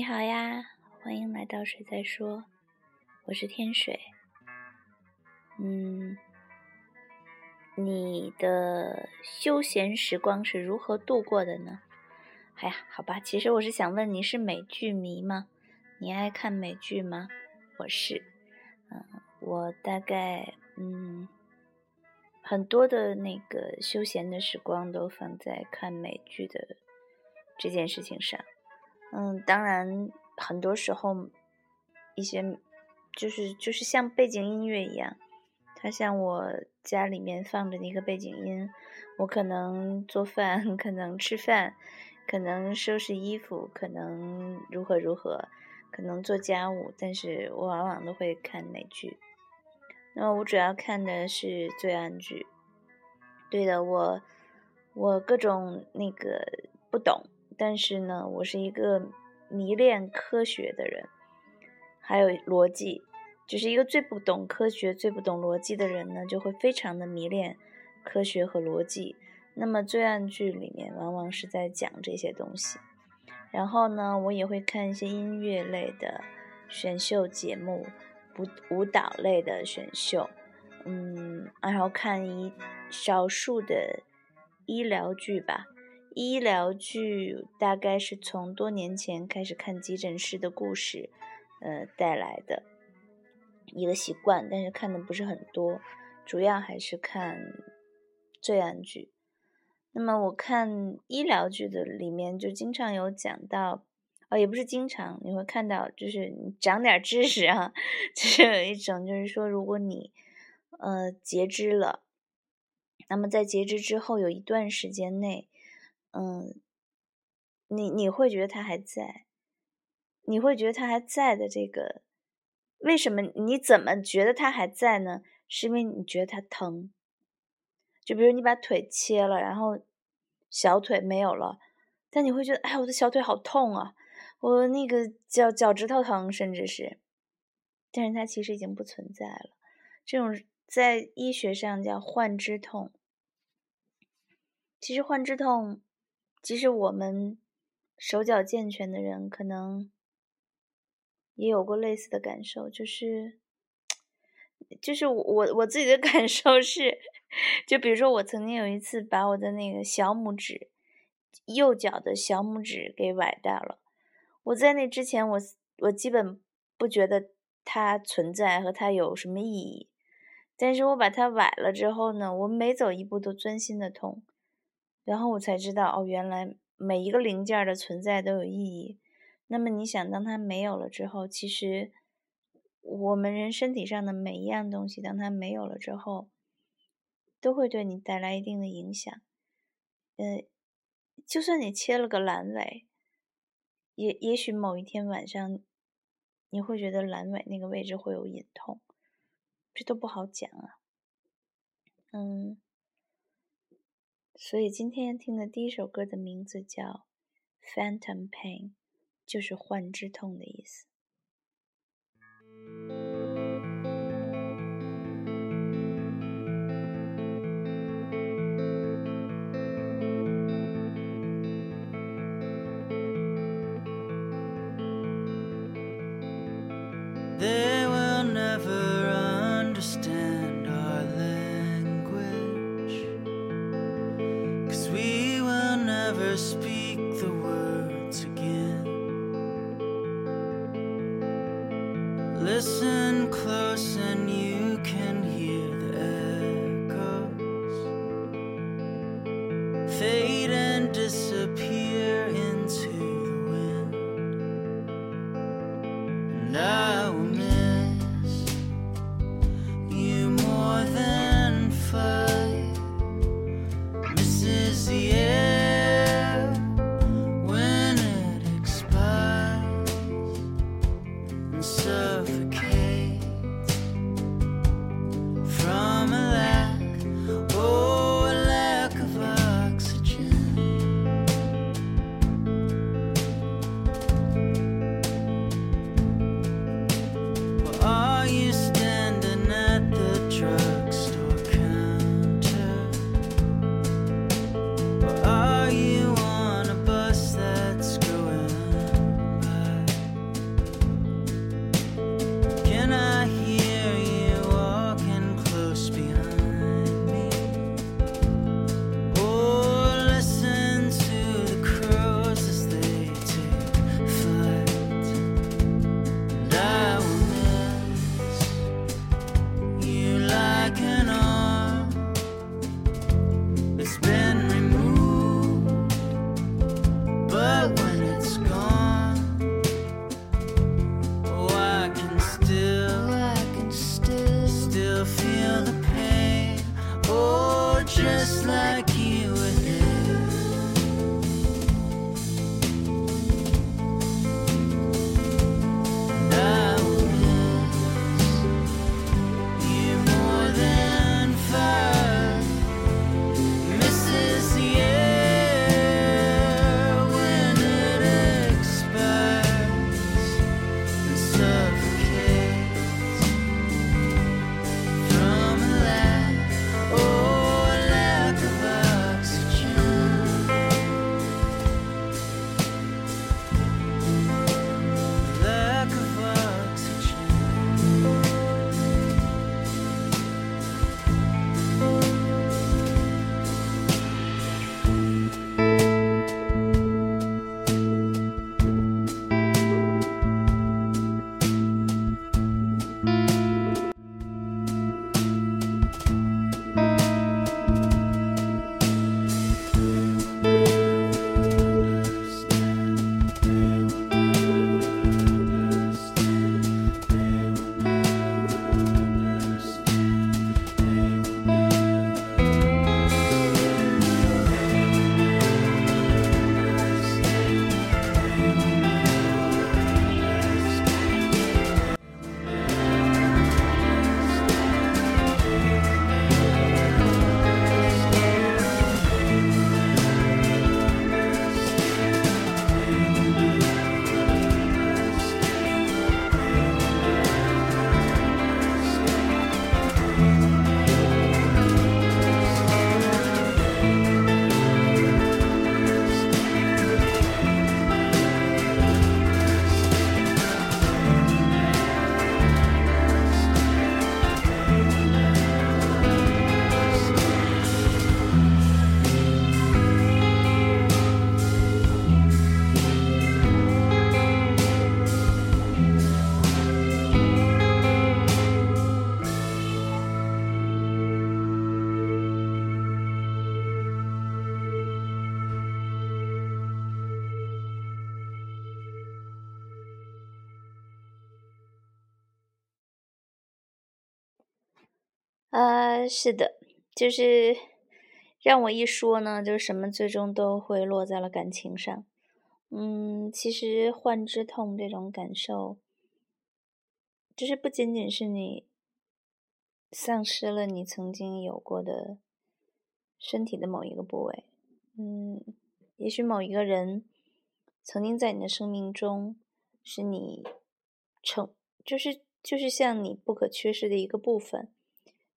你好呀，欢迎来到水在说，我是天水。嗯，你的休闲时光是如何度过的呢？哎呀，好吧，其实我是想问你是美剧迷吗？你爱看美剧吗？我是，嗯，我大概嗯很多的那个休闲的时光都放在看美剧的这件事情上。嗯，当然，很多时候，一些就是就是像背景音乐一样，它像我家里面放着的一个背景音，我可能做饭，可能吃饭，可能收拾衣服，可能如何如何，可能做家务，但是我往往都会看美剧。那么我主要看的是罪案剧。对的，我我各种那个不懂。但是呢，我是一个迷恋科学的人，还有逻辑，就是一个最不懂科学、最不懂逻辑的人呢，就会非常的迷恋科学和逻辑。那么罪案剧里面往往是在讲这些东西。然后呢，我也会看一些音乐类的选秀节目，舞舞蹈类的选秀，嗯，然后看一少数的医疗剧吧。医疗剧大概是从多年前开始看急诊室的故事，呃带来的一个习惯，但是看的不是很多，主要还是看罪案剧。那么我看医疗剧的里面就经常有讲到，哦也不是经常，你会看到就是你长点知识啊，就是有一种就是说，如果你呃截肢了，那么在截肢之后有一段时间内。嗯，你你会觉得他还在，你会觉得他还在的这个，为什么？你怎么觉得他还在呢？是因为你觉得他疼。就比如你把腿切了，然后小腿没有了，但你会觉得，哎，我的小腿好痛啊，我那个脚脚趾头疼，甚至是，但是它其实已经不存在了。这种在医学上叫患肢痛。其实患肢痛。即使我们手脚健全的人，可能也有过类似的感受，就是，就是我我自己的 感受是，就比如说我曾经有一次把我的那个小拇指，右脚的小拇指给崴掉了。我在那之前，我我基本不觉得它存在和它有什么意义，但是我把它崴了之后呢，我每走一步都钻心的痛。然后我才知道，哦，原来每一个零件的存在都有意义。那么你想，当它没有了之后，其实我们人身体上的每一样东西，当它没有了之后，都会对你带来一定的影响。呃，就算你切了个阑尾，也也许某一天晚上，你会觉得阑尾那个位置会有隐痛，这都不好讲啊。嗯。所以今天听的第一首歌的名字叫《Phantom Pain》，就是幻之痛的意思。Cause we will never speak. so 啊，是的，就是让我一说呢，就是什么最终都会落在了感情上。嗯，其实患之痛这种感受，就是不仅仅是你丧失了你曾经有过的身体的某一个部位，嗯，也许某一个人曾经在你的生命中是你成，就是就是像你不可缺失的一个部分，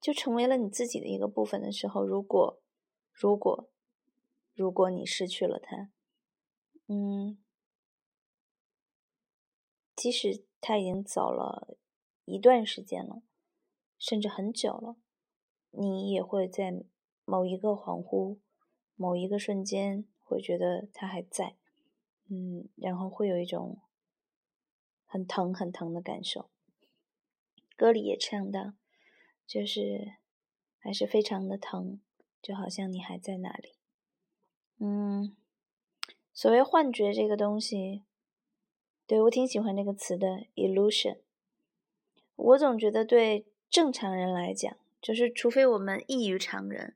就成为了你自己的一个部分的时候，如果如果如果你失去了他。嗯，即使他已经走了一段时间了，甚至很久了，你也会在某一个恍惚、某一个瞬间，会觉得他还在，嗯，然后会有一种很疼、很疼的感受。歌里也唱到，就是还是非常的疼，就好像你还在那里，嗯。所谓幻觉这个东西，对我挺喜欢这个词的 illusion。我总觉得对正常人来讲，就是除非我们异于常人，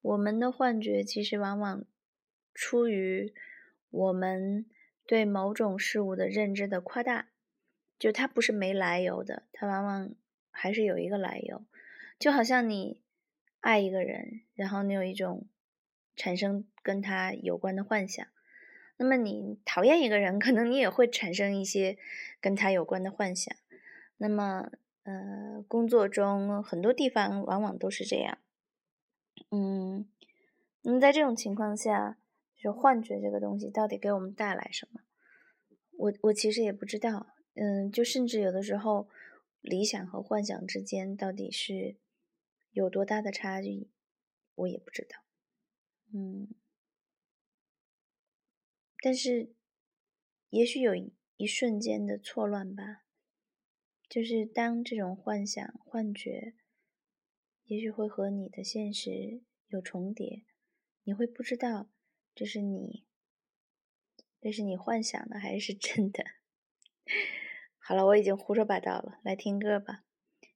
我们的幻觉其实往往出于我们对某种事物的认知的夸大，就它不是没来由的，它往往还是有一个来由。就好像你爱一个人，然后你有一种产生跟他有关的幻想。那么你讨厌一个人，可能你也会产生一些跟他有关的幻想。那么，呃，工作中很多地方往往都是这样。嗯，那么在这种情况下，就幻觉这个东西到底给我们带来什么？我我其实也不知道。嗯，就甚至有的时候，理想和幻想之间到底是有多大的差距，我也不知道。嗯。但是，也许有一瞬间的错乱吧，就是当这种幻想、幻觉，也许会和你的现实有重叠，你会不知道这是你，这是你幻想的还是真的。好了，我已经胡说八道了，来听歌吧。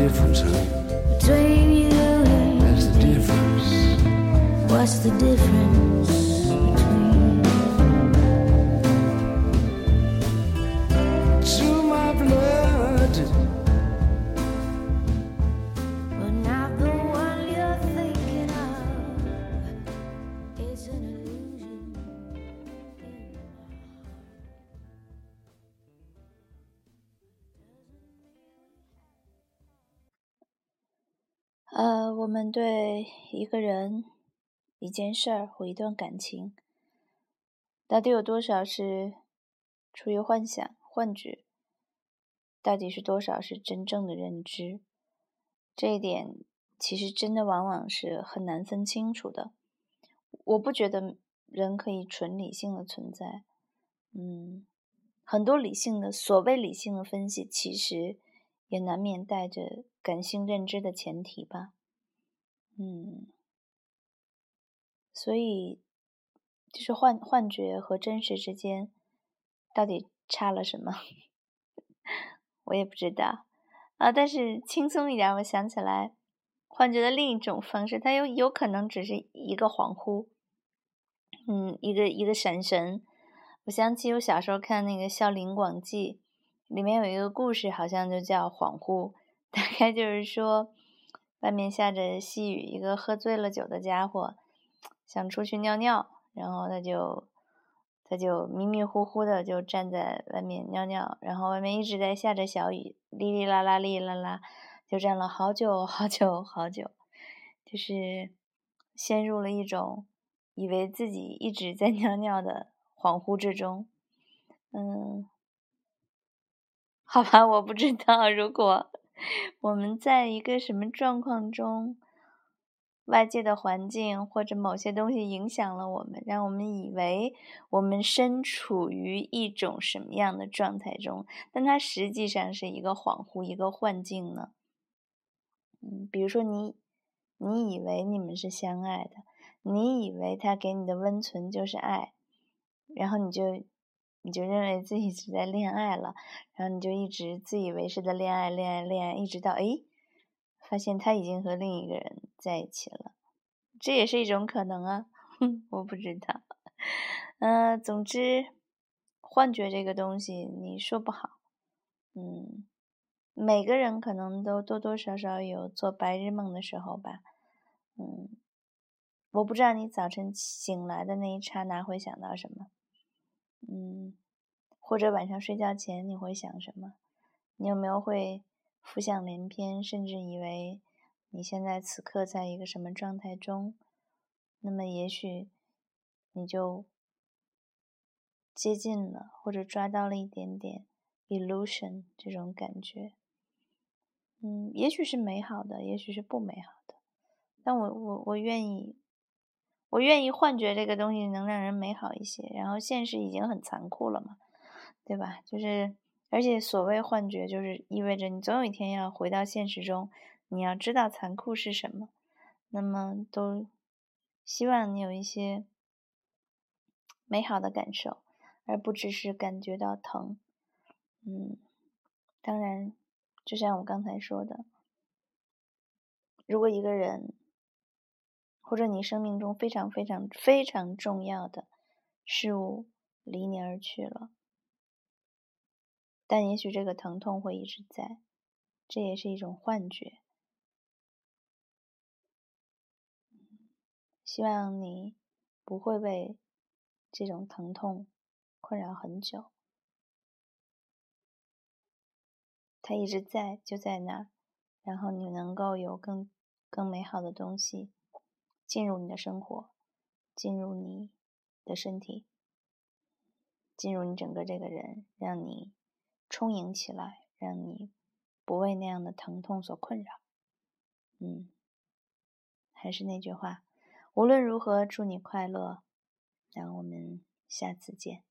difference, huh? between you and That's the difference. what's the difference 对一个人、一件事儿或一段感情，到底有多少是出于幻想、幻觉？到底是多少是真正的认知？这一点其实真的往往是很难分清楚的。我不觉得人可以纯理性的存在。嗯，很多理性的所谓理性的分析，其实也难免带着感性认知的前提吧。嗯，所以就是幻幻觉和真实之间到底差了什么？我也不知道啊。但是轻松一点，我想起来，幻觉的另一种方式，它有有可能只是一个恍惚，嗯，一个一个闪神。我想起我小时候看那个《笑林广记》，里面有一个故事，好像就叫恍惚，大概就是说，外面下着细雨，一个喝醉了酒的家伙想出去尿尿，然后他就他就迷迷糊糊的就站在外面尿尿，然后外面一直在下着小雨，哩哩啦啦，哩啦啦，就站了好久好久好久，就是陷入了一种以为自己一直在尿尿的。恍惚之中，嗯，好吧，我不知道，如果我们在一个什么状况中，外界的环境或者某些东西影响了我们，让我们以为我们身处于一种什么样的状态中，但它实际上是一个恍惚、一个幻境呢？嗯，比如说你，你以为你们是相爱的，你以为他给你的温存就是爱。然后你就，你就认为自己是在恋爱了，然后你就一直自以为是的恋爱，恋爱，恋爱，一直到诶，发现他已经和另一个人在一起了，这也是一种可能啊，我不知道，嗯，总之，幻觉这个东西你说不好，嗯，每个人可能都多多少少有做白日梦的时候吧，嗯，我不知道你早晨醒来的那一刹那会想到什么。嗯，或者晚上睡觉前你会想什么？你有没有会浮想联翩，甚至以为你现在此刻在一个什么状态中？那么也许你就接近了，或者抓到了一点点 illusion 这种感觉。嗯，也许是美好的，也许是不美好的。但我我我愿意。我愿意幻觉这个东西能让人美好一些，然后现实已经很残酷了嘛，对吧？就是，而且所谓幻觉，就是意味着你总有一天要回到现实中，你要知道残酷是什么。那么，都希望你有一些美好的感受，而不只是感觉到疼。嗯，当然，就像我刚才说的，如果一个人。或者你生命中非常非常非常重要的事物离你而去了，但也许这个疼痛会一直在，这也是一种幻觉。希望你不会被这种疼痛困扰很久，它一直在，就在那儿，然后你能够有更更美好的东西。进入你的生活，进入你的身体，进入你整个这个人，让你充盈起来，让你不为那样的疼痛所困扰。嗯，还是那句话，无论如何，祝你快乐。让我们下次见。